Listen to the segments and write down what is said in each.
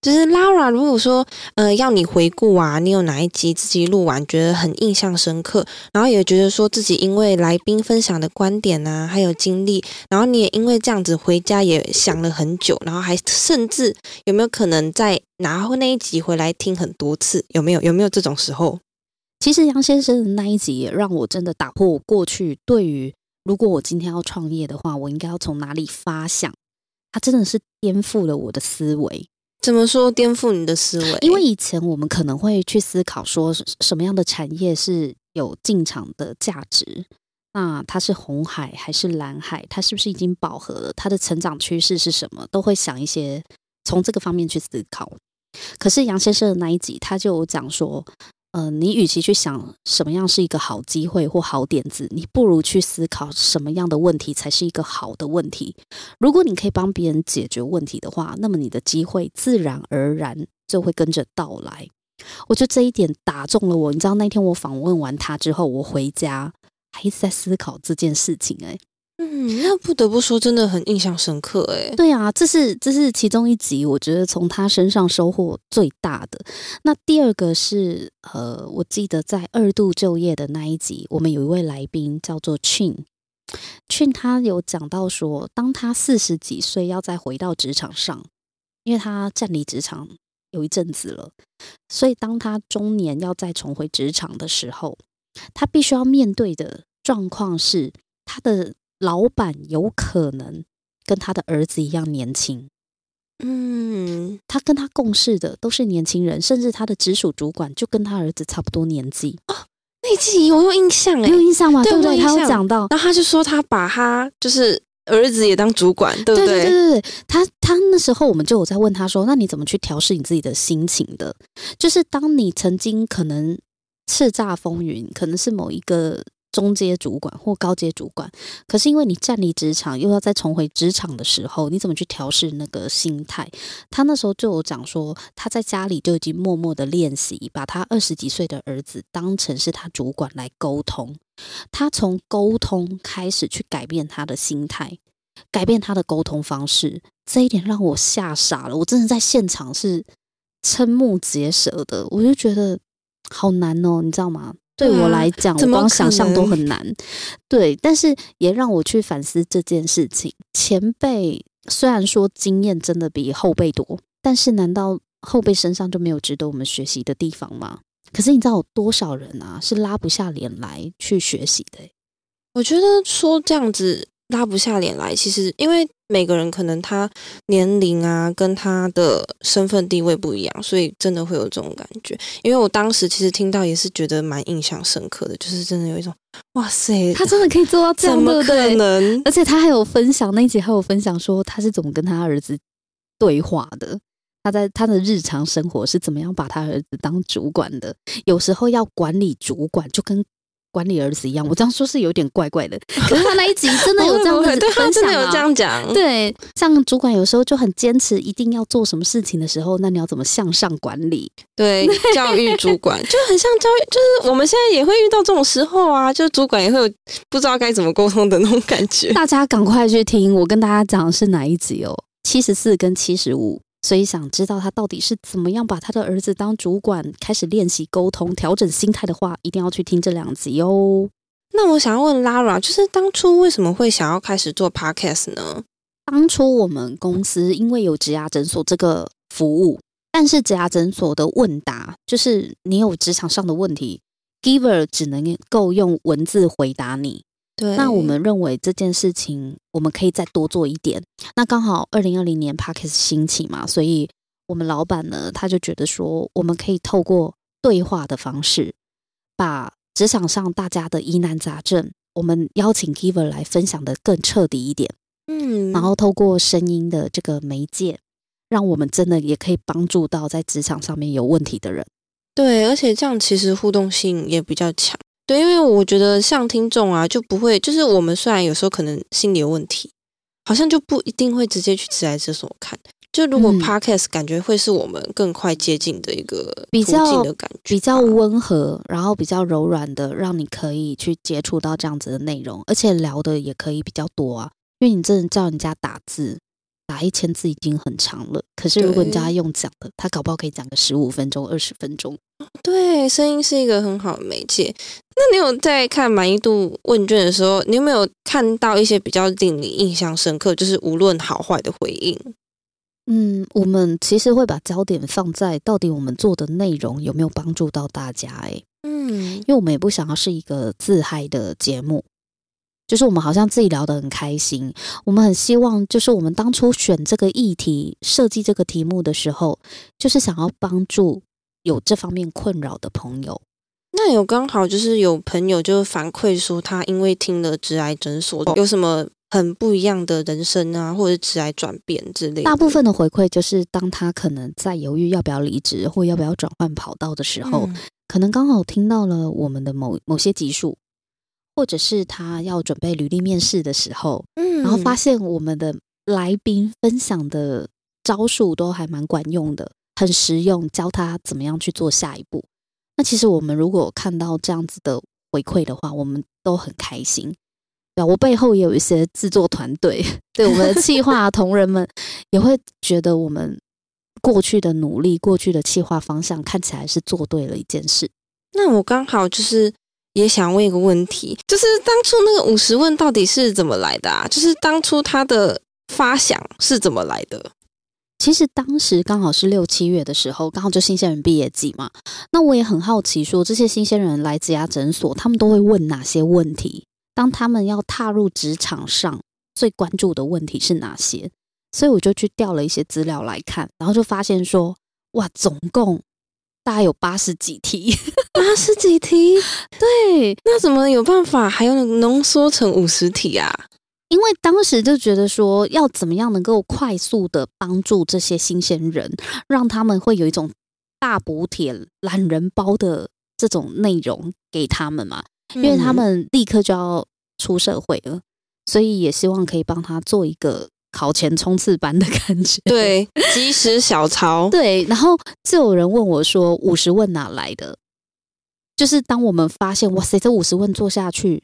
就是 Laura，如果说呃要你回顾啊，你有哪一集自己录完觉得很印象深刻，然后也觉得说自己因为来宾分享的观点啊，还有经历，然后你也因为这样子回家也想了很久，然后还甚至有没有可能再拿那一集回来听很多次？有没有？有没有这种时候？其实杨先生的那一集也让我真的打破我过去对于如果我今天要创业的话，我应该要从哪里发想。它真的是颠覆了我的思维。怎么说颠覆你的思维？因为以前我们可能会去思考说，什么样的产业是有进场的价值？那它是红海还是蓝海？它是不是已经饱和了？它的成长趋势是什么？都会想一些从这个方面去思考。可是杨先生的那一集，他就讲说。呃，你与其去想什么样是一个好机会或好点子，你不如去思考什么样的问题才是一个好的问题。如果你可以帮别人解决问题的话，那么你的机会自然而然就会跟着到来。我觉得这一点打中了我。你知道那天我访问完他之后，我回家还一直在思考这件事情。诶，嗯，那不得不说，真的很印象深刻哎。对啊，这是这是其中一集，我觉得从他身上收获最大的。那第二个是，呃，我记得在二度就业的那一集，我们有一位来宾叫做 Chin，Chin 他有讲到说，当他四十几岁要再回到职场上，因为他站离职场有一阵子了，所以当他中年要再重回职场的时候，他必须要面对的状况是他的。老板有可能跟他的儿子一样年轻，嗯，他跟他共事的都是年轻人，甚至他的直属主管就跟他儿子差不多年纪哦。那集我有印象，哎，有印象吗？对不对？他有讲到，然后他就说他把他就是儿子也当主管，对不对？对对对对，他他那时候我们就有在问他说，那你怎么去调试你自己的心情的？就是当你曾经可能叱咤风云，可能是某一个。中阶主管或高阶主管，可是因为你站离职场，又要再重回职场的时候，你怎么去调试那个心态？他那时候就有讲说，他在家里就已经默默的练习，把他二十几岁的儿子当成是他主管来沟通。他从沟通开始去改变他的心态，改变他的沟通方式。这一点让我吓傻了，我真的在现场是瞠目结舌的，我就觉得好难哦，你知道吗？对我来讲，我光想象都很难。对，但是也让我去反思这件事情。前辈虽然说经验真的比后辈多，但是难道后辈身上就没有值得我们学习的地方吗？可是你知道有多少人啊，是拉不下脸来去学习的？我觉得说这样子。拉不下脸来，其实因为每个人可能他年龄啊，跟他的身份地位不一样，所以真的会有这种感觉。因为我当时其实听到也是觉得蛮印象深刻的，就是真的有一种哇塞，他真的可以做到这样，的可能？而且他还有分享那一集，还有分享说他是怎么跟他儿子对话的，他在他的日常生活是怎么样把他儿子当主管的，有时候要管理主管就跟。管理儿子一样，我这样说是有点怪怪的。可是他那一集真的 有这样子分享啊，真的有这样讲。对，像主管有时候就很坚持一定要做什么事情的时候，那你要怎么向上管理？对，教育主管 就很像教育，就是我们现在也会遇到这种时候啊，就是主管也会有不知道该怎么沟通的那种感觉。大家赶快去听，我跟大家讲的是哪一集哦，七十四跟七十五。所以想知道他到底是怎么样把他的儿子当主管，开始练习沟通、调整心态的话，一定要去听这两集哦。那我想要问 Lara，就是当初为什么会想要开始做 Podcast 呢？当初我们公司因为有植牙诊所这个服务，但是植牙诊所的问答就是你有职场上的问题，Giver 只能够用文字回答你。那我们认为这件事情我们可以再多做一点。那刚好二零二零年 Parkes 兴起嘛，所以我们老板呢他就觉得说，我们可以透过对话的方式，把职场上大家的疑难杂症，我们邀请 Giver 来分享的更彻底一点。嗯，然后透过声音的这个媒介，让我们真的也可以帮助到在职场上面有问题的人。对，而且这样其实互动性也比较强。对，因为我觉得像听众啊，就不会，就是我们虽然有时候可能心理有问题，好像就不一定会直接去直来直所看。就如果嗯 podcast 感觉会是我们更快接近的一个途比较径的感觉吧，比较温和，然后比较柔软的，让你可以去接触到这样子的内容，而且聊的也可以比较多啊。因为你真的叫人家打字，打一千字已经很长了，可是如果你叫他用讲的，他搞不好可以讲个十五分钟、二十分钟。对，声音是一个很好的媒介。那你有在看满意度问卷的时候，你有没有看到一些比较令你印象深刻，就是无论好坏的回应？嗯，我们其实会把焦点放在到底我们做的内容有没有帮助到大家、诶，嗯因为我们也不想要是一个自嗨的节目，就是我们好像自己聊得很开心，我们很希望，就是我们当初选这个议题、设计这个题目的时候，就是想要帮助有这方面困扰的朋友。那有刚好就是有朋友就反馈说，他因为听了直癌诊所，有什么很不一样的人生啊，或者直癌转变之类的。大部分的回馈就是，当他可能在犹豫要不要离职或要不要转换跑道的时候，嗯可能刚好听到了我们的某某些集数，或者是他要准备履历面试的时候，嗯然后发现我们的来宾分享的招数都还蛮管用的，很实用，教他怎么样去做下一步。那其实我们如果看到这样子的回馈的话，我们都很开心。对，我背后也有一些制作团队，对我们的企划同仁们也会觉得我们过去的努力、过去的企划方向看起来是做对了一件事。那我刚好就是也想问一个问题，就是当初那个五十问到底是怎么来的啊？就是当初他的发想是怎么来的？其实当时刚好是六七月的时候，刚好就新鲜人毕业季嘛。那我也很好奇，说这些新鲜人来职牙诊所，他们都会问哪些问题？当他们要踏入职场上，最关注的问题是哪些？所以我就去调了一些资料来看，然后就发现说，哇，总共大概有八十几题。八十几题，对，那怎么有办法还要浓缩成五十题啊？因为当时就觉得说，要怎么样能够快速的帮助这些新鲜人，让他们会有一种大补贴、懒人包的这种内容给他们嘛，因为他们立刻就要出社会了，所以也希望可以帮他做一个考前冲刺班的 感觉。对及时小抄，对，然后就有人问我说：“五十问哪来的？”就是当我们发现，哇塞，这五十问做下去，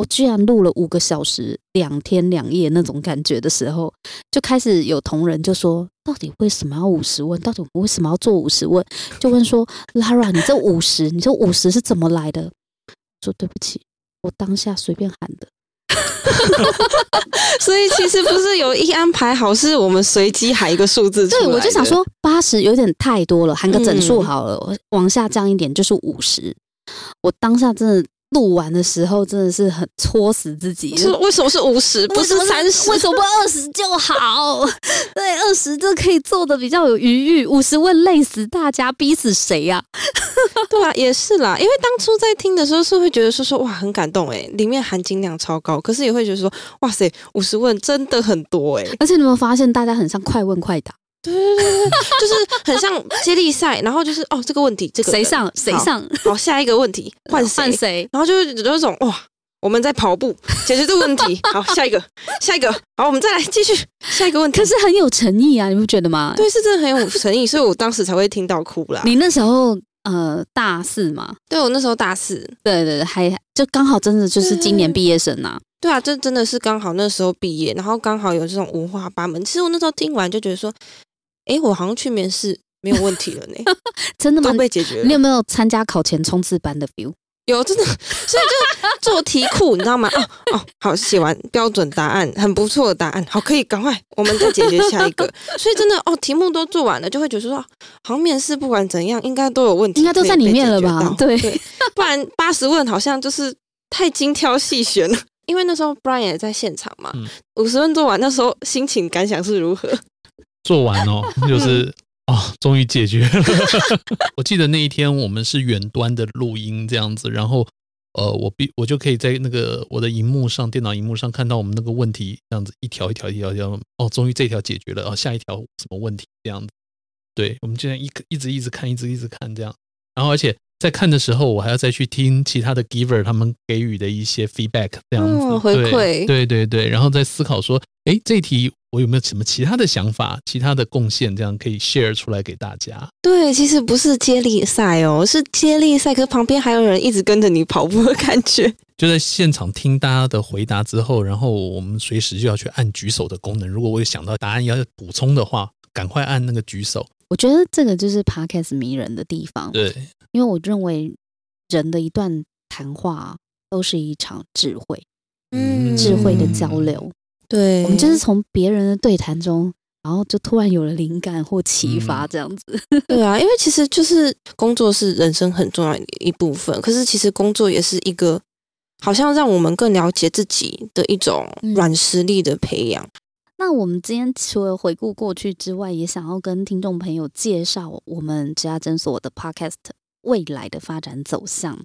我居然录了五个小时、两天两夜那种感觉的时候，就开始有同仁就说：“到底为什么要五十问？到底我们为什么要做五十问？”就问说：“Lara，你这五十，你这五十是怎么来的？”说对不起，我当下随便喊的。所以其实不是有一安排好，是我们随机喊一个数字对，我就想，说八十有点太多了，喊个整数嗯好了，我往下降一点就是五十。我当下真的录完的时候，真的是很戳死自己，是为什么是五十，不是三十？为什么不二十就好？对，二十就可以做的比较有余裕，五十问累死大家，逼死谁呀、对啊，也是啦，因为当初在听的时候是会觉得说说哇很感动诶，里面含金量超高，可是也会觉得说哇塞五十问真的很多诶。而且你有没有发现，大家很像快问快答，对对对对，就是很像接力赛，然后就是哦这个问题这个谁上谁，上，好好下一个问题换谁，换谁？然后就是有一种哇我们在跑步解决这个问题，好下一个下一个，好我们再来继续下一个问题。可是很有诚意啊，你不觉得吗？对，是真的很有诚意，所以我当时才会听到哭啦。你那时候呃大四嘛，对我那时候大四，对对对，还就刚好真的就是今年毕业生呐、对啊，这真的是刚好那时候毕业，然后刚好有这种五花八门。其实我那时候听完就觉得说，诶，我好像去面试没有问题了呢，真的吗都？被解决了。你有没有参加考前冲刺班的 feel？有真的，所以就做题库，你知道吗？哦哦，好，写完标准答案，很不错的答案，好，可以赶快，我们再解决下一个。所以真的哦，题目都做完了，就会觉得说，哦好像面试不管怎样，应该都有问题，应该都在里面了吧对对，不然八十问好像就是太精挑细选了。因为那时候 Brian 也在现场嘛嗯，五十、问做完，那时候心情感想是如何？做完哦，就是哦，终于解决了。我记得那一天我们是远端的录音这样子，然后呃，我必我就可以在那个我的荧幕上，电脑荧幕上看到我们那个问题这样子一条一条一条一条，哦，终于这条解决了，哦，下一条什么问题这样子。对，我们就这样一一直一直看，一直一直看这样，然后而且在看的时候，我还要再去听其他的 giver 他们给予的一些 feedback 这样子、哦回馈对对对，然后再思考说，诶，这题我有没有什么其他的想法、其他的贡献，这样可以 share 出来给大家。对，其实不是接力赛哦，是接力赛，可旁边还有人一直跟着你跑步的感觉。就在现场听大家的回答之后，然后我们随时就要去按举手的功能。如果我有想到答案要补充的话，赶快按那个举手。我觉得这个就是 podcast 迷人的地方，对，因为我认为人的一段谈话都是一场智慧，嗯智慧的交流。对，我们就是从别人的对谈中，然后就突然有了灵感或启发，嗯这样子。对啊，因为其实就是工作是人生很重要的一部分，可是其实工作也是一个好像让我们更了解自己的一种嗯软实力的培养。那我们今天除了回顾过去之外，也想要跟听众朋友介绍我们这家诊所的 podcast 未来的发展走向。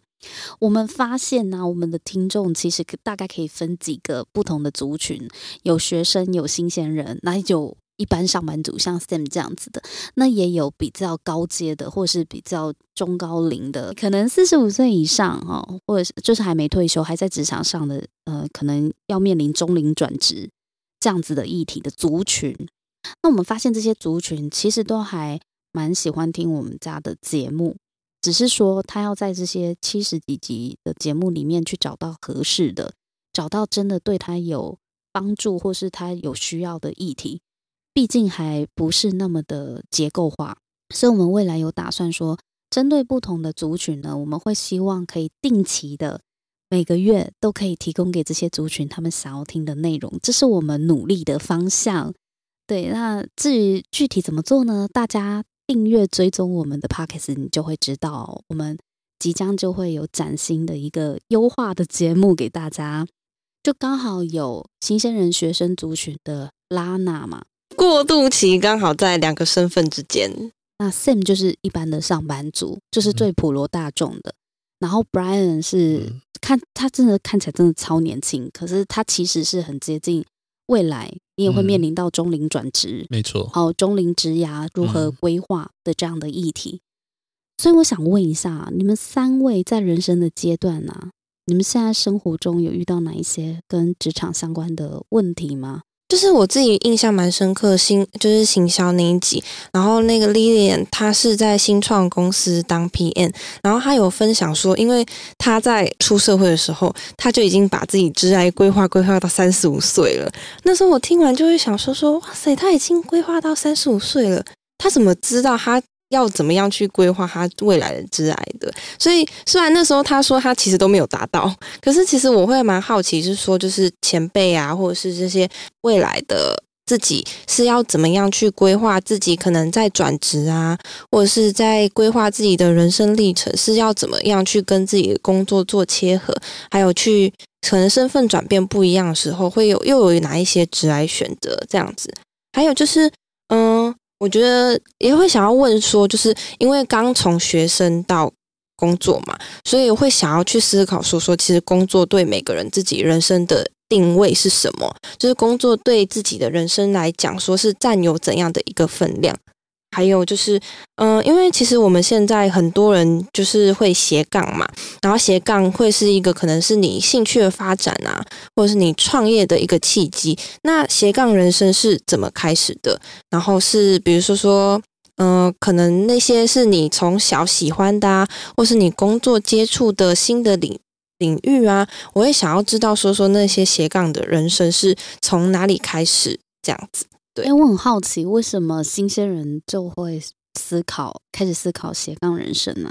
我们发现呢、我们的听众其实大概可以分几个不同的族群，有学生，有新鲜人，那有一般上班族，像 Sam 这样子的，那也有比较高阶的，或是比较中高龄的，可能四十五岁以上哦，或者是就是还没退休，还在职场上的，呃，可能要面临中龄转职这样子的议题的族群。那我们发现这些族群其实都还蛮喜欢听我们家的节目，只是说他要在这些七十几集的节目里面去找到合适的，找到真的对他有帮助或是他有需要的议题，毕竟还不是那么的结构化，所以我们未来有打算说，针对不同的族群呢，我们会希望可以定期的。每个月都可以提供给这些族群他们想要听的内容，这是我们努力的方向。对，那至于具体怎么做呢？大家订阅追踪我们的 podcast，你就会知道，我们即将就会有崭新的一个优化的节目给大家。就刚好有新鲜人学生族群的拉娜嘛，过渡期刚好在两个身份之间。那 Sam 就是一般的上班族，就是最普罗大众的。然后 Brian 是、嗯看他真的看起来真的超年轻，可是他其实是很接近未来，你也会嗯面临到中龄转职，没错。还有中龄职涯如何嗯规划的这样的议题。所以我想问一下，你们三位在人生的阶段啊，你们现在生活中有遇到哪一些跟职场相关的问题吗？就是我自己印象蛮深刻，新就是行销那一集，然后那个 Lilian 她是在新创公司当 PM，然后她有分享说，因为她在出社会的时候，她就已经把自己职涯规划规划到三十五岁了。那时候我听完就会想说说，哇塞，她已经规划到三十五岁了，她怎么知道她要怎么样去规划他未来的职涯的？所以虽然那时候他说他其实都没有达到，可是其实我会蛮好奇，是说就是前辈啊，或者是这些未来的自己是要怎么样去规划自己可能在转职啊，或者是在规划自己的人生历程，是要怎么样去跟自己的工作做切合，还有去可能身份转变不一样的时候，会有又有哪一些职来选择这样子。还有就是，我觉得也会想要问说，就是因为刚从学生到工作嘛，所以会想要去思考说说，其实工作对每个人自己人生的定位是什么？就是工作对自己的人生来讲，说是占有怎样的一个分量？还有就是，嗯、因为其实我们现在很多人就是会斜杠嘛，然后斜杠会是一个可能是你兴趣的发展啊，或者是你创业的一个契机。那斜杠人生是怎么开始的？然后是比如说说，嗯、可能那些是你从小喜欢的啊，或是你工作接触的新的领领域啊，我也想要知道说说那些斜杠的人生是从哪里开始这样子。对。因为我很好奇，为什么新鲜人就会思考，开始思考斜杠人生呢、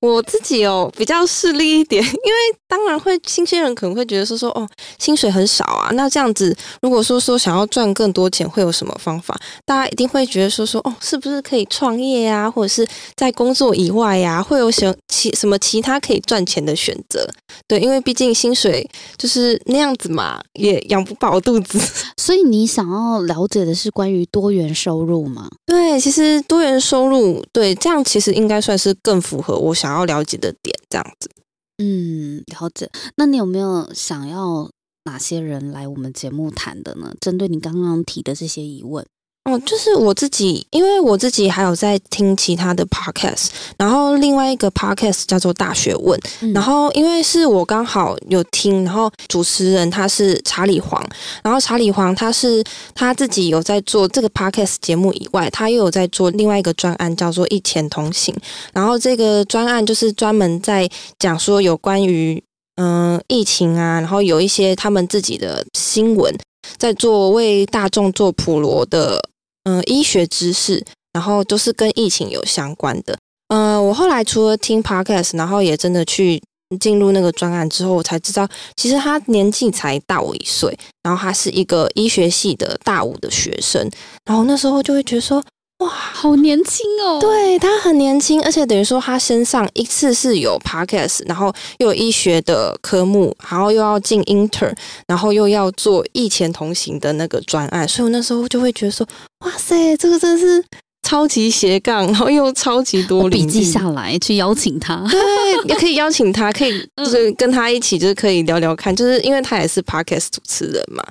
我自己哦比较势利一点，因为当然会新鲜人可能会觉得说说哦薪水很少啊，那这样子如果说说想要赚更多钱会有什么方法？大家一定会觉得说说哦是不是可以创业啊，或者是在工作以外呀、会有什其什么其他可以赚钱的选择？对，因为毕竟薪水就是那样子嘛，也养不饱肚子。所以你想要了解的是关于多元收入吗？对，其实多元收入，对这样其实应该算是更符合我想要了解的点，这样子。嗯，了解。那你有没有想要哪些人来我们节目谈的呢？针对你刚刚提的这些疑问。哦，就是我自己，因为我自己还有在听其他的 podcast，然后另外一个 podcast 叫做《大学问》，然后因为是我刚好有听，然后主持人他是查理黄，然后查理黄他是他自己有在做这个 podcast 节目以外，他又有在做另外一个专案叫做《一前同行》，然后这个专案就是专门在讲说有关于嗯疫情啊，然后有一些他们自己的新闻，在做为大众做普罗的。嗯，医学知识，然后都是跟疫情有相关的。嗯，我后来除了听 podcast，然后也真的去进入那个专案之后，我才知道，其实他年纪才大我一岁，然后他是一个医学系的大五的学生，然后那时候就会觉得说。哇，好年轻哦！对他很年轻，而且等于说他身上一次是有 podcast，然后又有医学的科目，然后又要进 inter，然后又要做疫前同行的那个专案，所以我那时候就会觉得说，哇塞，这个真的是超级斜杠，然后又超级多笔记下来去邀请他，对，也可以邀请他，可以 就是跟他一起，就是可以聊聊看，就是因为他也是 podcast 主持人嘛。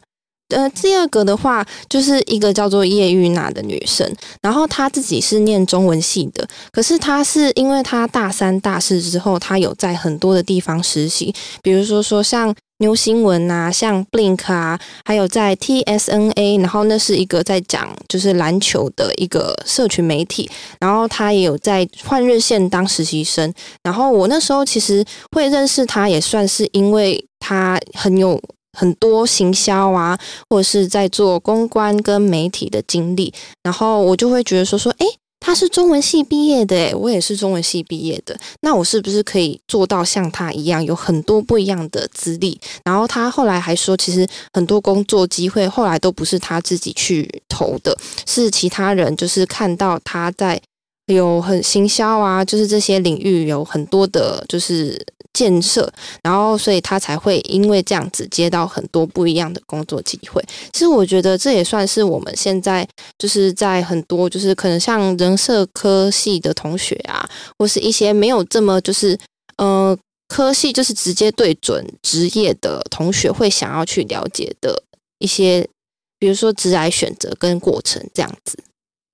呃，第二个的话，就是一个叫做叶玉娜的女生，然后她自己是念中文系的，可是她是因为她大三、大四之后，她有在很多的地方实习，比如说说像牛新闻啊，像 Blink 啊，还有在 TSNA，然后那是一个在讲就是篮球的一个社群媒体，然后她也有在换日线当实习生，然后我那时候其实会认识她，也算是因为她很有。很多行销啊，或者是在做公关跟媒体的经历，然后我就会觉得说说，诶，他是中文系毕业的，我也是中文系毕业的，那我是不是可以做到像他一样，有很多不一样的资历？然后他后来还说，其实很多工作机会后来都不是他自己去投的，是其他人就是看到他在有很行销啊，就是这些领域有很多的，就是。建设，然后所以他才会因为这样子接到很多不一样的工作机会。其实我觉得这也算是我们现在就是在很多就是可能像人社科系的同学啊，或是一些没有这么就是呃科系就是直接对准职业的同学会想要去了解的一些，比如说职涯选择跟过程这样子。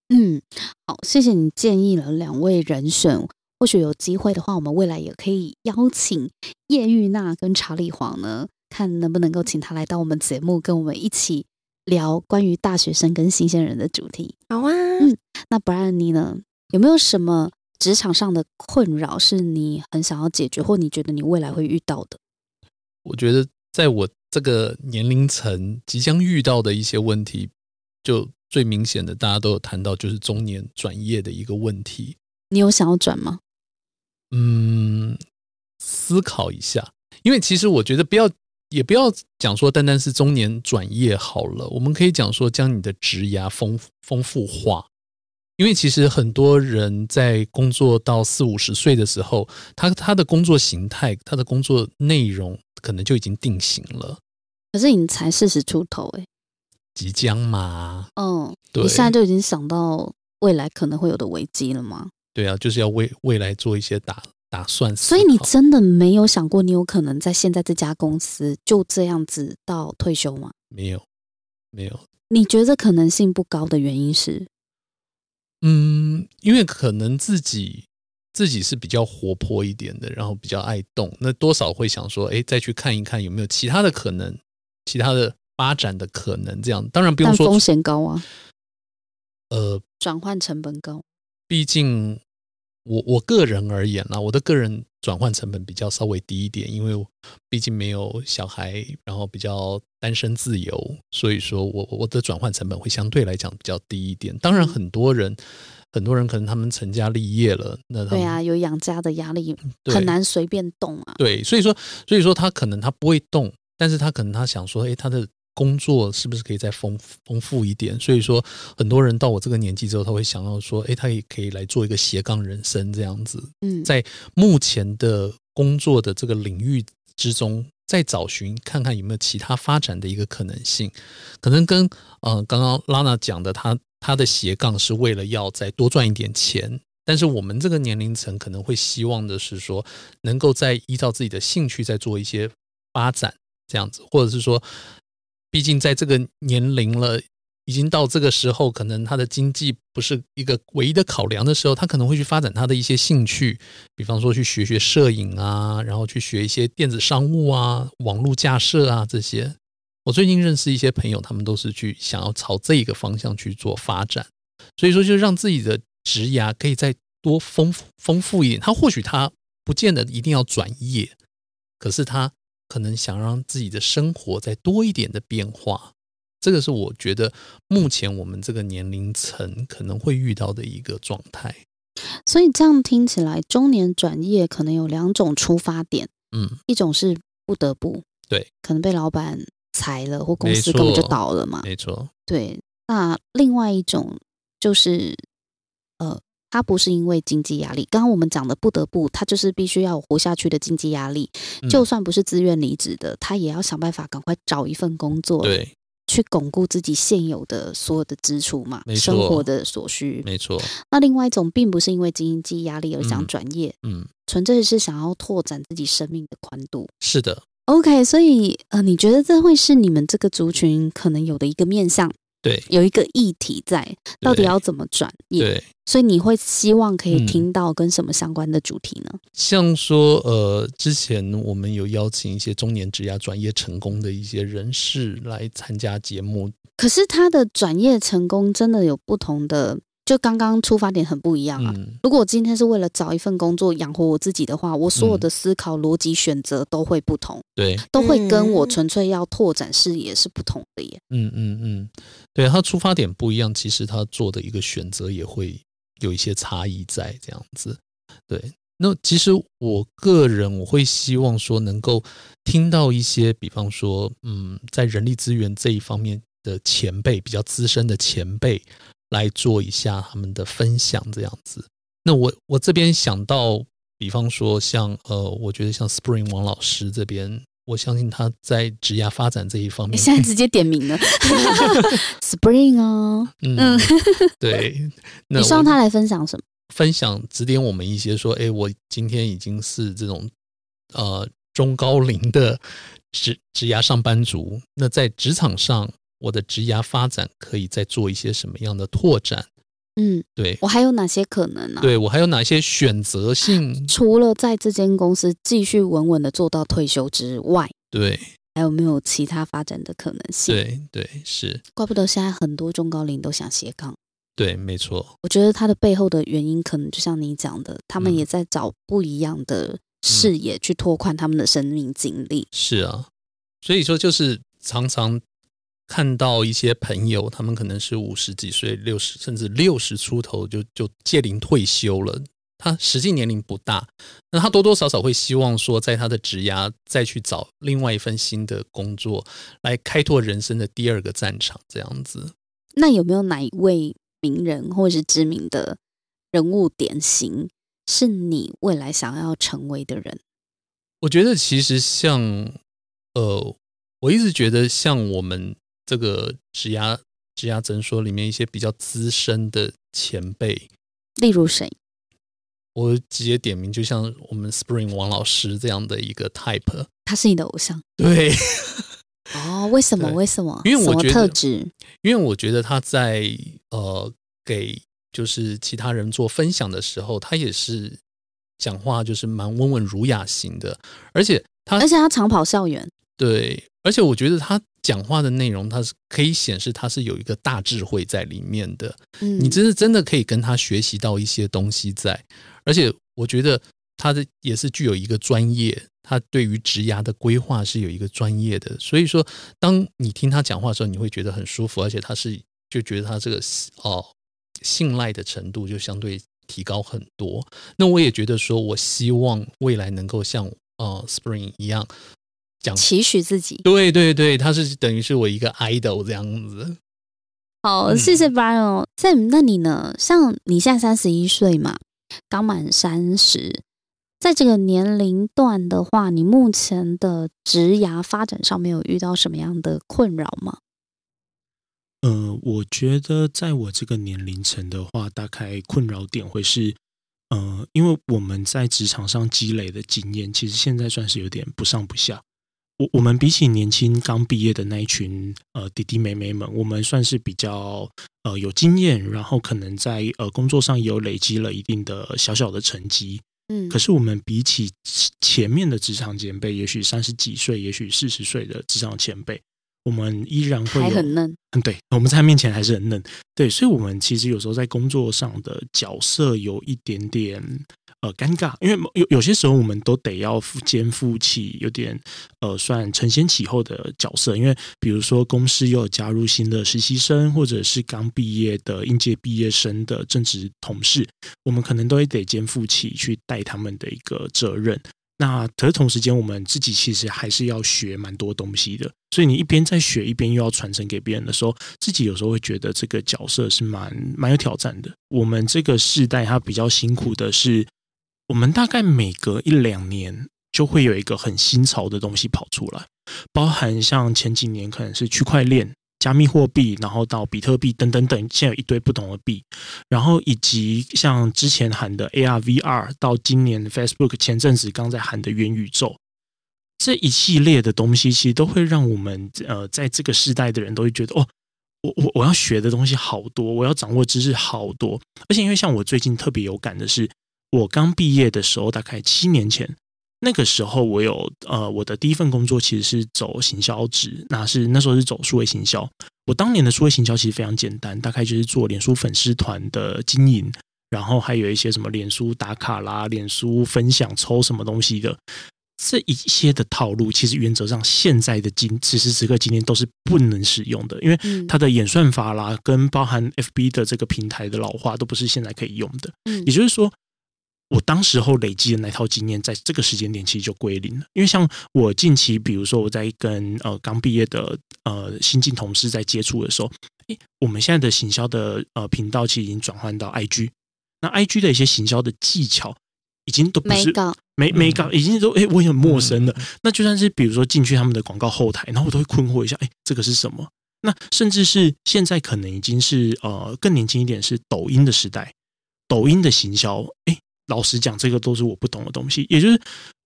嗯，好，谢谢你建议了两位人选。或许有机会的话，我们未来也可以邀请叶玉娜跟查理黄呢，看能不能够请他来到我们节目，跟我们一起聊关于大学生跟新鲜人的主题。好啊，嗯，那不然你呢？有没有什么职场上的困扰是你很想要解决，或你觉得你未来会遇到的？我觉得在我这个年龄层即将遇到的一些问题，就最明显的，大家都有谈到，就是中年转业的一个问题。你有想要转吗？嗯，思考一下，因为其实我觉得不要，也不要讲说单单是中年转业好了，我们可以讲说将你的职涯丰丰富化，因为其实很多人在工作到四五十岁的时候，他他的工作形态、他的工作内容可能就已经定型了。可是你才四十出头，哎，即将嘛？嗯，你现在就已经想到未来可能会有的危机了吗？对啊，就是要为未来做一些打打算。所以你真的没有想过，你有可能在现在这家公司就这样子到退休吗？没有，没有。你觉得可能性不高的原因是？嗯，因为可能自己自己是比较活泼一点的，然后比较爱动，那多少会想说，哎，再去看一看有没有其他的可能，其他的发展的可能。这样当然不用说风险高啊，呃，转换成本高。毕竟，我我个人而言呢，我的个人转换成本比较稍微低一点，因为毕竟没有小孩，然后比较单身自由，所以说我我的转换成本会相对来讲比较低一点。当然，很多人很多人可能他们成家立业了，那对啊，有养家的压力，很难随便动啊。对，所以说所以说他可能他不会动，但是他可能他想说，哎，他的。工作是不是可以再丰丰富一点？所以说，很多人到我这个年纪之后，他会想到说：“哎，他也可以来做一个斜杠人生这样子。”嗯，在目前的工作的这个领域之中，再找寻看看有没有其他发展的一个可能性。可能跟呃刚刚拉娜讲的，他他的斜杠是为了要再多赚一点钱。但是我们这个年龄层可能会希望的是说，能够再依照自己的兴趣再做一些发展，这样子，或者是说，毕竟在这个年龄了。已经到这个时候，可能他的经济不是一个唯一的考量的时候，他可能会去发展他的一些兴趣，比方说去学学摄影啊，然后去学一些电子商务啊、网络架设啊这些。我最近认识一些朋友，他们都是去想要朝这一个方向去做发展，所以说就让自己的职涯可以再多丰富丰富一点。他或许他不见得一定要转业，可是他可能想让自己的生活再多一点的变化。这个是我觉得目前我们这个年龄层可能会遇到的一个状态。所以这样听起来，中年转业可能有两种出发点。嗯，一种是不得不，对，可能被老板裁了，或公司根本就倒了嘛。没错，对。那另外一种就是，呃，他不是因为经济压力。刚刚我们讲的不得不，他就是必须要活下去的经济压力。就算不是自愿离职的，他也要想办法赶快找一份工作。对。去巩固自己现有的所有的支出嘛，生活的所需。没错。那另外一种，并不是因为经济压力而想转业，嗯，纯粹是想要拓展自己生命的宽度。是的。OK，所以呃，你觉得这会是你们这个族群可能有的一个面向？对，有一个议题在，到底要怎么转业？对，所以你会希望可以听到跟什么相关的主题呢？像说，呃，之前我们有邀请一些中年职涯转业成功的一些人士来参加节目，可是他的转业成功真的有不同的。就刚刚出发点很不一样啊！如果我今天是为了找一份工作养活我自己的话，我所有的思考逻辑选择都会不同，对，都会跟我纯粹要拓展视野是不同的耶。嗯嗯嗯，对他出发点不一样，其实他做的一个选择也会有一些差异在这样子。对，那其实我个人我会希望说能够听到一些，比方说，嗯，在人力资源这一方面的前辈，比较资深的前辈。来做一下他们的分享，这样子。那我我这边想到，比方说像呃，我觉得像 Spring 王老师这边，我相信他在职业发展这一方面，现在直接点名了，Spring 哦，嗯，对。你希望他来分享什么？分享指点我们一些，说，哎，我今天已经是这种呃中高龄的职职涯上班族，那在职场上。我的职涯发展可以再做一些什么样的拓展？嗯，对我还有哪些可能呢？对我还有哪些选择性？除了在这间公司继续稳稳的做到退休之外，对，还有没有其他发展的可能性？对对是，怪不得现在很多中高龄都想斜杠。对，没错。我觉得它的背后的原因，可能就像你讲的，他们也在找不一样的视野去拓宽他们的生命经历。是啊，所以说就是常常。看到一些朋友，他们可能是五十几岁、六十甚至六十出头就就届龄退休了。他实际年龄不大，那他多多少少会希望说，在他的职涯再去找另外一份新的工作，来开拓人生的第二个战场。这样子，那有没有哪一位名人或者是知名的人物典型，是你未来想要成为的人？我觉得其实像呃，我一直觉得像我们。这个职涯职涯诊所里面一些比较资深的前辈，例如谁？我直接点名，就像我们 Spring 王老师这样的一个 type，他是你的偶像。对，哦，为什么？为什么？因为我觉得特质，因为我觉得他在呃给就是其他人做分享的时候，他也是讲话就是蛮温文儒雅型的，而且他而且他长跑校园，对，而且我觉得他。讲话的内容，它是可以显示它是有一个大智慧在里面的。嗯，你真是真的可以跟他学习到一些东西在，而且我觉得他的也是具有一个专业，他对于职涯的规划是有一个专业的。所以说，当你听他讲话的时候，你会觉得很舒服，而且他是就觉得他这个哦信赖的程度就相对提高很多。那我也觉得说，我希望未来能够像呃 Spring 一样。讲期许自己，对对对，他是等于是我一个 idol 这样子。好，谢谢 Brian。Sam，那你呢？像你现在三十一岁嘛，刚满三十，在这个年龄段的话，你目前的职涯发展上面有遇到什么样的困扰吗？呃，我觉得在我这个年龄层的话，大概困扰点会是，呃，因为我们在职场上积累的经验，其实现在算是有点不上不下。我我们比起年轻刚毕业的那一群呃弟弟妹妹们，我们算是比较呃有经验，然后可能在呃工作上有累积了一定的小小的成绩。嗯，可是我们比起前面的职场前辈，也许三十几岁，也许四十岁的职场前辈，我们依然会还很嫩。嗯，对，我们在他面前还是很嫩，对，所以，我们其实有时候在工作上的角色有一点点呃尴尬，因为有有些时候我们都得要肩负起有点呃算承先启后的角色，因为比如说公司又有加入新的实习生，或者是刚毕业的应届毕业生的正职同事，我们可能都得肩负起去带他们的一个责任。那可是同时间，我们自己其实还是要学蛮多东西的，所以你一边在学，一边又要传承给别人的时候，自己有时候会觉得这个角色是蛮蛮有挑战的。我们这个世代，它比较辛苦的是，我们大概每隔一两年就会有一个很新潮的东西跑出来，包含像前几年可能是区块链。加密货币，然后到比特币等等等，现在有一堆不同的币，然后以及像之前喊的 AR、VR，到今年 Facebook 前阵子刚在喊的元宇宙，这一系列的东西，其实都会让我们呃，在这个时代的人都会觉得，哦，我我我要学的东西好多，我要掌握知识好多，而且因为像我最近特别有感的是，我刚毕业的时候，大概七年前。那个时候，我有呃，我的第一份工作其实是走行销职，那是那时候是走数位行销。我当年的数位行销其实非常简单，大概就是做脸书粉丝团的经营，然后还有一些什么脸书打卡啦、脸书分享抽什么东西的这一些的套路，其实原则上现在的今此时此刻今天都是不能使用的，因为它的演算法啦，跟包含 FB 的这个平台的老化都不是现在可以用的。嗯，也就是说。我当时候累积的那套经验，在这个时间点其实就归零了。因为像我近期，比如说我在跟呃刚毕业的呃新进同事在接触的时候，诶，我们现在的行销的呃频道其实已经转换到 IG，那 IG 的一些行销的技巧已经都不是没没搞，已经都诶我很陌生了。那就算是比如说进去他们的广告后台，然后我都会困惑一下，诶，这个是什么？那甚至是现在可能已经是呃更年轻一点，是抖音的时代，抖音的行销，诶。老实讲，这个都是我不懂的东西，也就是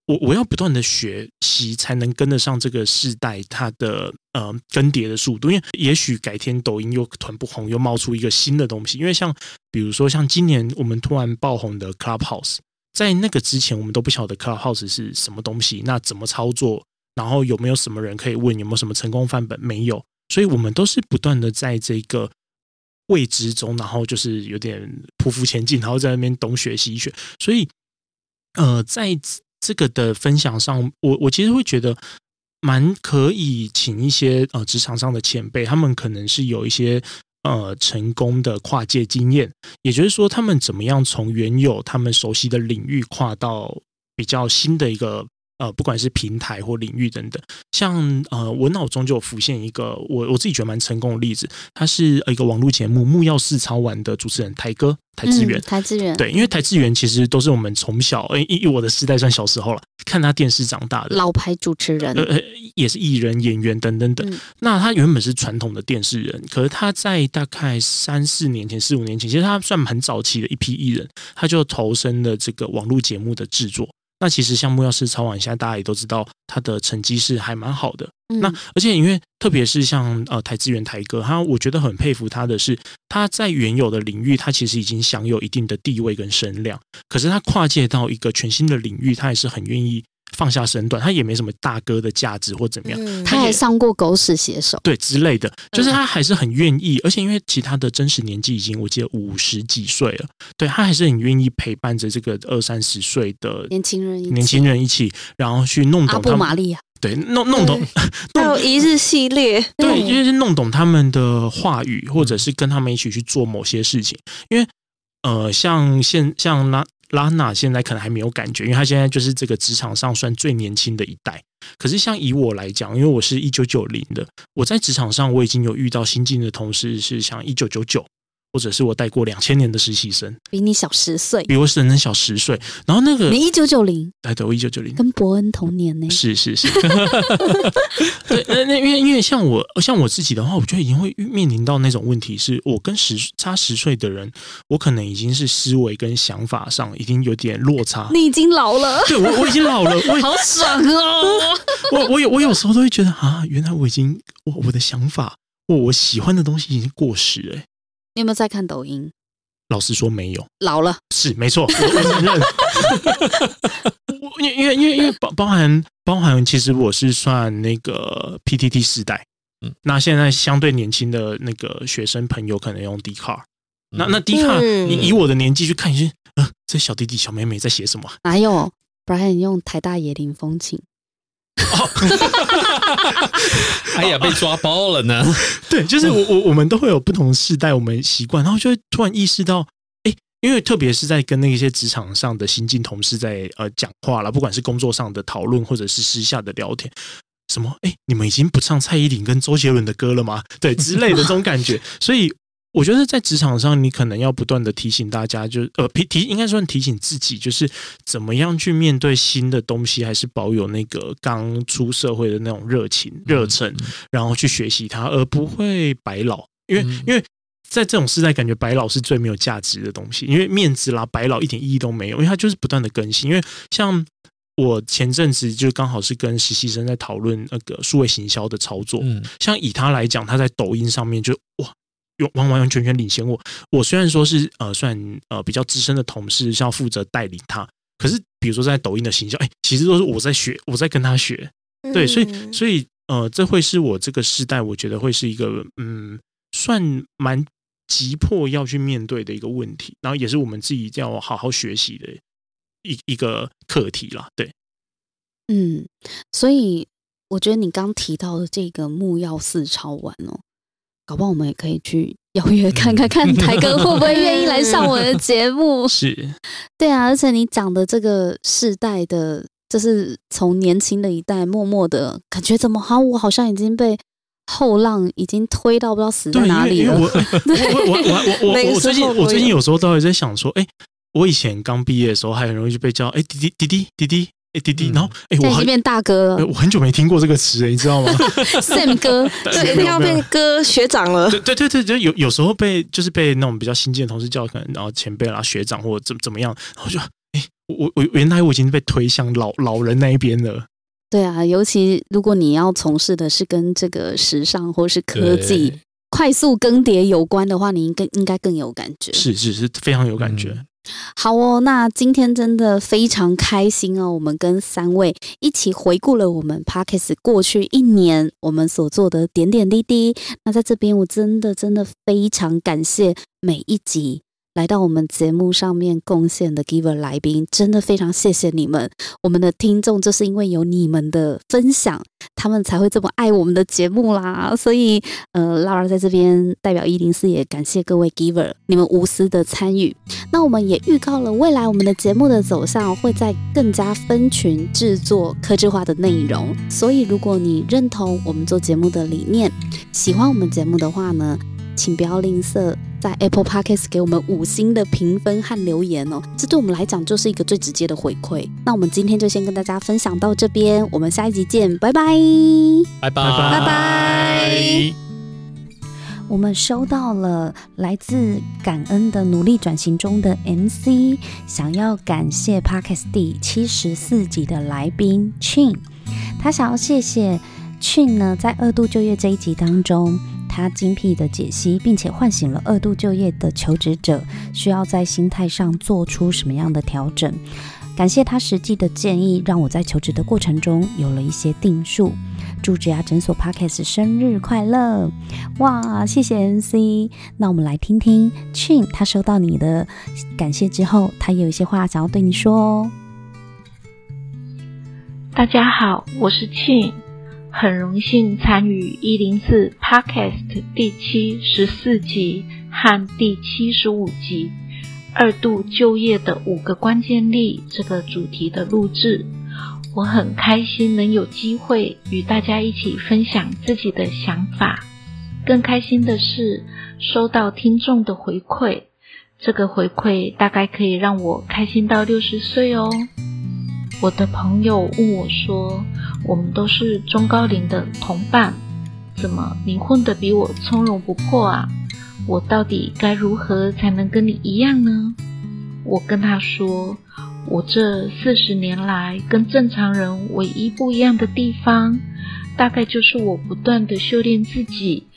我我要不断的学习，才能跟得上这个时代它的呃更迭的速度。因为也许改天抖音又团不红，又冒出一个新的东西。因为像比如说像今年我们突然爆红的 Clubhouse，在那个之前我们都不晓得 Clubhouse 是什么东西，那怎么操作，然后有没有什么人可以问，有没有什么成功范本？没有，所以我们都是不断的在这个。未知中，然后就是有点匍匐前进，然后在那边东学西学。所以，呃，在这个的分享上，我我其实会觉得蛮可以请一些呃职场上的前辈，他们可能是有一些呃成功的跨界经验，也就是说，他们怎么样从原有他们熟悉的领域跨到比较新的一个。呃，不管是平台或领域等等，像呃，我脑中就有浮现一个我我自己觉得蛮成功的例子，他是一个网络节目《木曜四超玩》的主持人台哥台志远，台志远对，因为台志远其实都是我们从小，哎，以我的时代算小时候了，看他电视长大的老牌主持人，呃，也是艺人、演员等等等。那他原本是传统的电视人，可是他在大概三四年前、四五年前，其实他算很早期的一批艺人，他就投身了这个网络节目的制作。那其实像木曜是超玩，现在大家也都知道，他的成绩是还蛮好的。那而且因为特别是像呃台资源台哥，他我觉得很佩服他的是，他在原有的领域，他其实已经享有一定的地位跟声量，可是他跨界到一个全新的领域，他也是很愿意。放下身段，他也没什么大哥的价值或怎么样，他也上过狗屎写手，对之类的，就是他还是很愿意，而且因为其他的真实年纪已经我记得五十几岁了，对他还是很愿意陪伴着这个二三十岁的年轻人，年轻人一起，然后去弄懂他们。玛利亚，对，弄弄懂，还有一日系列，对，因为是弄懂他们的话语，或者是跟他们一起去做某些事情，因为呃，像现像那。拉娜现在可能还没有感觉，因为她现在就是这个职场上算最年轻的一代。可是像以我来讲，因为我是一九九零的，我在职场上我已经有遇到新进的同事是像一九九九，或者是我带过两千年的实习生，比你小十岁，比我整整小十岁。然后那个你一九九零，哎，对我一九九零，跟伯恩同年呢。是是是，对，那那因为因为像我像我自己的话，我觉得已经会面临到那种问题，是我跟十差十岁的人，我可能已经是思维跟想法上已经有点落差。你已经老了，对我我已经老了，我好爽哦！我我有我有时候都会觉得啊，原来我已经我我的想法我我喜欢的东西已经过时哎。你有没有在看抖音？老实说，没有。老了是没错，我我承认。我因因为因为因为包包含包含，其实我是算那个 PTT 时代，嗯，那现在相对年轻的那个学生朋友可能用 D 卡，那那 D 卡，你以我的年纪去看一些，呃，这小弟弟小妹妹在写什么？哪有？Brian 用台大野林风情。哎呀，被抓包了呢！对，就是我我我们都会有不同的世代，我们习惯，然后就会突然意识到，哎，因为特别是在跟那些职场上的新进同事在呃讲话了，不管是工作上的讨论，或者是私下的聊天，什么哎，你们已经不唱蔡依林跟周杰伦的歌了吗？对，之类的这种感觉，所以。我觉得在职场上，你可能要不断的提醒大家，就呃提提应该算提醒自己，就是怎么样去面对新的东西，还是保有那个刚出社会的那种热情、热忱，然后去学习它，而不会白老。因为因为在这种时代，感觉白老是最没有价值的东西，因为面子啦，白老一点意义都没有，因为它就是不断的更新。因为像我前阵子就刚好是跟实习生在讨论那个数位行销的操作，嗯，像以他来讲，他在抖音上面就哇。完完完全全领先我。我虽然说是呃算呃比较资深的同事，是要负责带领他，可是比如说在抖音的形象，哎，其实都是我在学，我在跟他学。对，所以所以呃，这会是我这个时代，我觉得会是一个嗯，算蛮急迫要去面对的一个问题，然后也是我们自己要好好学习的一一个课题啦。对，嗯，所以我觉得你刚提到的这个木曜四超玩哦。搞不好我们也可以去邀约看看，看台哥会不会愿意来上我的节目。是，对啊，而且你讲的这个世代的，就是从年轻的一代默默的感觉，怎么好？我好像已经被后浪已经推到不知道死在哪里了。我 我我我我我最近我最近有时候都会在想说，哎，我以前刚毕业的时候还很容易就被叫哎滴滴滴滴滴滴。哎，弟弟，然后哎，我已经变大哥了。我很久没听过这个词，你知道吗？Sam 哥，对，一定要变哥学长了。对对对对，就有有时候被就是被那种比较新进的同事叫，可能然后前辈啦、学长或者怎怎么样，然后就哎，我我原来我已经被推向老老人那一边了。对啊，尤其如果你要从事的是跟这个时尚或是科技快速更迭有关的话，你应该应该更有感觉。是是是，非常有感觉。好哦，那今天真的非常开心哦！我们跟三位一起回顾了我们 Parkes 过去一年我们所做的点点滴滴。那在这边，我真的真的非常感谢每一集。来到我们节目上面贡献的 Giver 来宾，真的非常谢谢你们。我们的听众就是因为有你们的分享，他们才会这么爱我们的节目啦。所以，呃 Laura 在这边代表一零四也感谢各位 Giver 你们无私的参与。那我们也预告了未来我们的节目的走向，会在更加分群制作科技化的内容。所以，如果你认同我们做节目的理念，喜欢我们节目的话呢？请不要吝啬在 Apple Podcast 给我们五星的评分和留言哦，这对我们来讲就是一个最直接的回馈。那我们今天就先跟大家分享到这边，我们下一集见，拜拜，拜拜，拜拜。我们收到了来自感恩的努力转型中的 MC，想要感谢 Podcast 第七十四集的来宾 Chin，他想要谢谢 Chin 呢，在二度就业这一集当中。他精辟的解析，并且唤醒了二度就业的求职者需要在心态上做出什么样的调整。感谢他实际的建议，让我在求职的过程中有了一些定数。祝职牙诊所 Parkes 生日快乐！哇，谢谢 NC。那我们来听听 Chin，他收到你的感谢之后，他有一些话想要对你说哦。大家好，我是 Chin。很荣幸参与一零四 Podcast 第七十四集和第七十五集二度就业的五个关键力这个主题的录制，我很开心能有机会与大家一起分享自己的想法。更开心的是收到听众的回馈，这个回馈大概可以让我开心到六十岁哦。我的朋友问我说：“我们都是中高龄的同伴，怎么您混得比我从容不迫啊？我到底该如何才能跟你一样呢？”我跟他说：“我这四十年来跟正常人唯一不一样的地方，大概就是我不断的修炼自己。”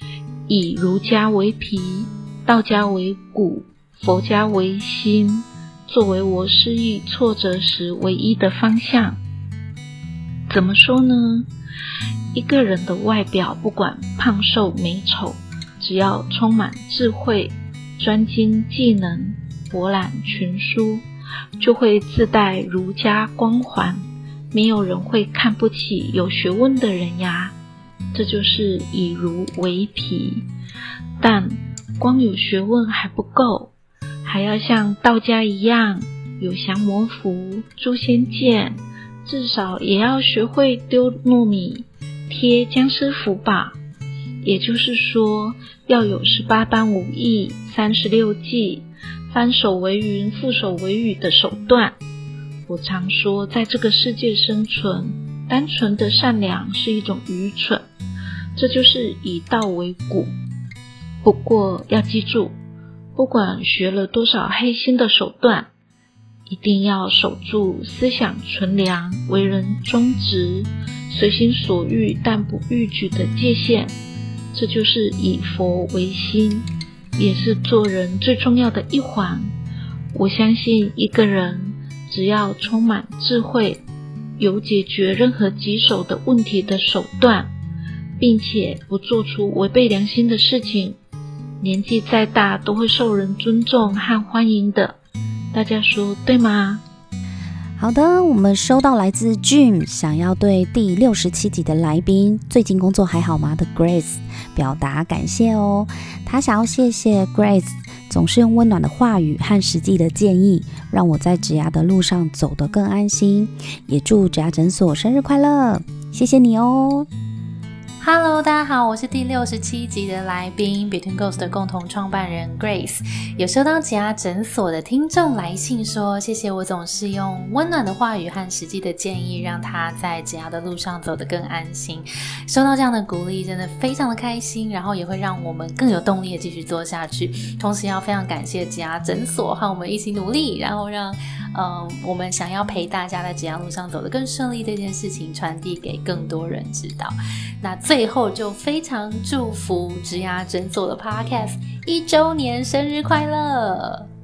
以儒家为皮，道家为骨，佛家为心，作为我失意挫折时唯一的方向。怎么说呢？一个人的外表，不管胖瘦美丑，只要充满智慧、专精技能、博览群书，就会自带儒家光环。没有人会看不起有学问的人呀。这就是以儒为皮，但光有学问还不够，还要像道家一样有降魔符、诛仙剑，至少也要学会丢糯米、贴僵尸符吧。也就是说，要有十八般武艺、三十六计、翻手为云、覆手为雨的手段。我常说，在这个世界生存，单纯的善良是一种愚蠢。这就是以道为骨。不过要记住，不管学了多少黑心的手段，一定要守住思想纯良、为人忠直、随心所欲但不逾矩的界限。这就是以佛为心，也是做人最重要的一环。我相信一个人只要充满智慧，有解决任何棘手的问题的手段。并且不做出违背良心的事情，年纪再大都会受人尊重和欢迎的。大家说对吗？好的，我们收到来自 Jim 想要对第六十七集的来宾最近工作还好吗的 Grace 表达感谢哦。他想要谢谢 Grace 总是用温暖的话语和实际的建议，让我在植牙的路上走得更安心。也祝植牙诊所生日快乐，谢谢你哦。Hello，大家好，我是第六十七集的来宾，Between Ghost 的共同创办人 Grace。有收到其他诊所的听众来信说，谢谢我总是用温暖的话语和实际的建议，让他在植牙的路上走得更安心。收到这样的鼓励，真的非常的开心，然后也会让我们更有动力的继续做下去。同时要非常感谢植牙诊所和我们一起努力，然后让嗯我们想要陪大家在植牙路上走得更顺利这件事情传递给更多人知道。那最最后就非常祝福植牙诊所的 Podcast 一周年生日快乐！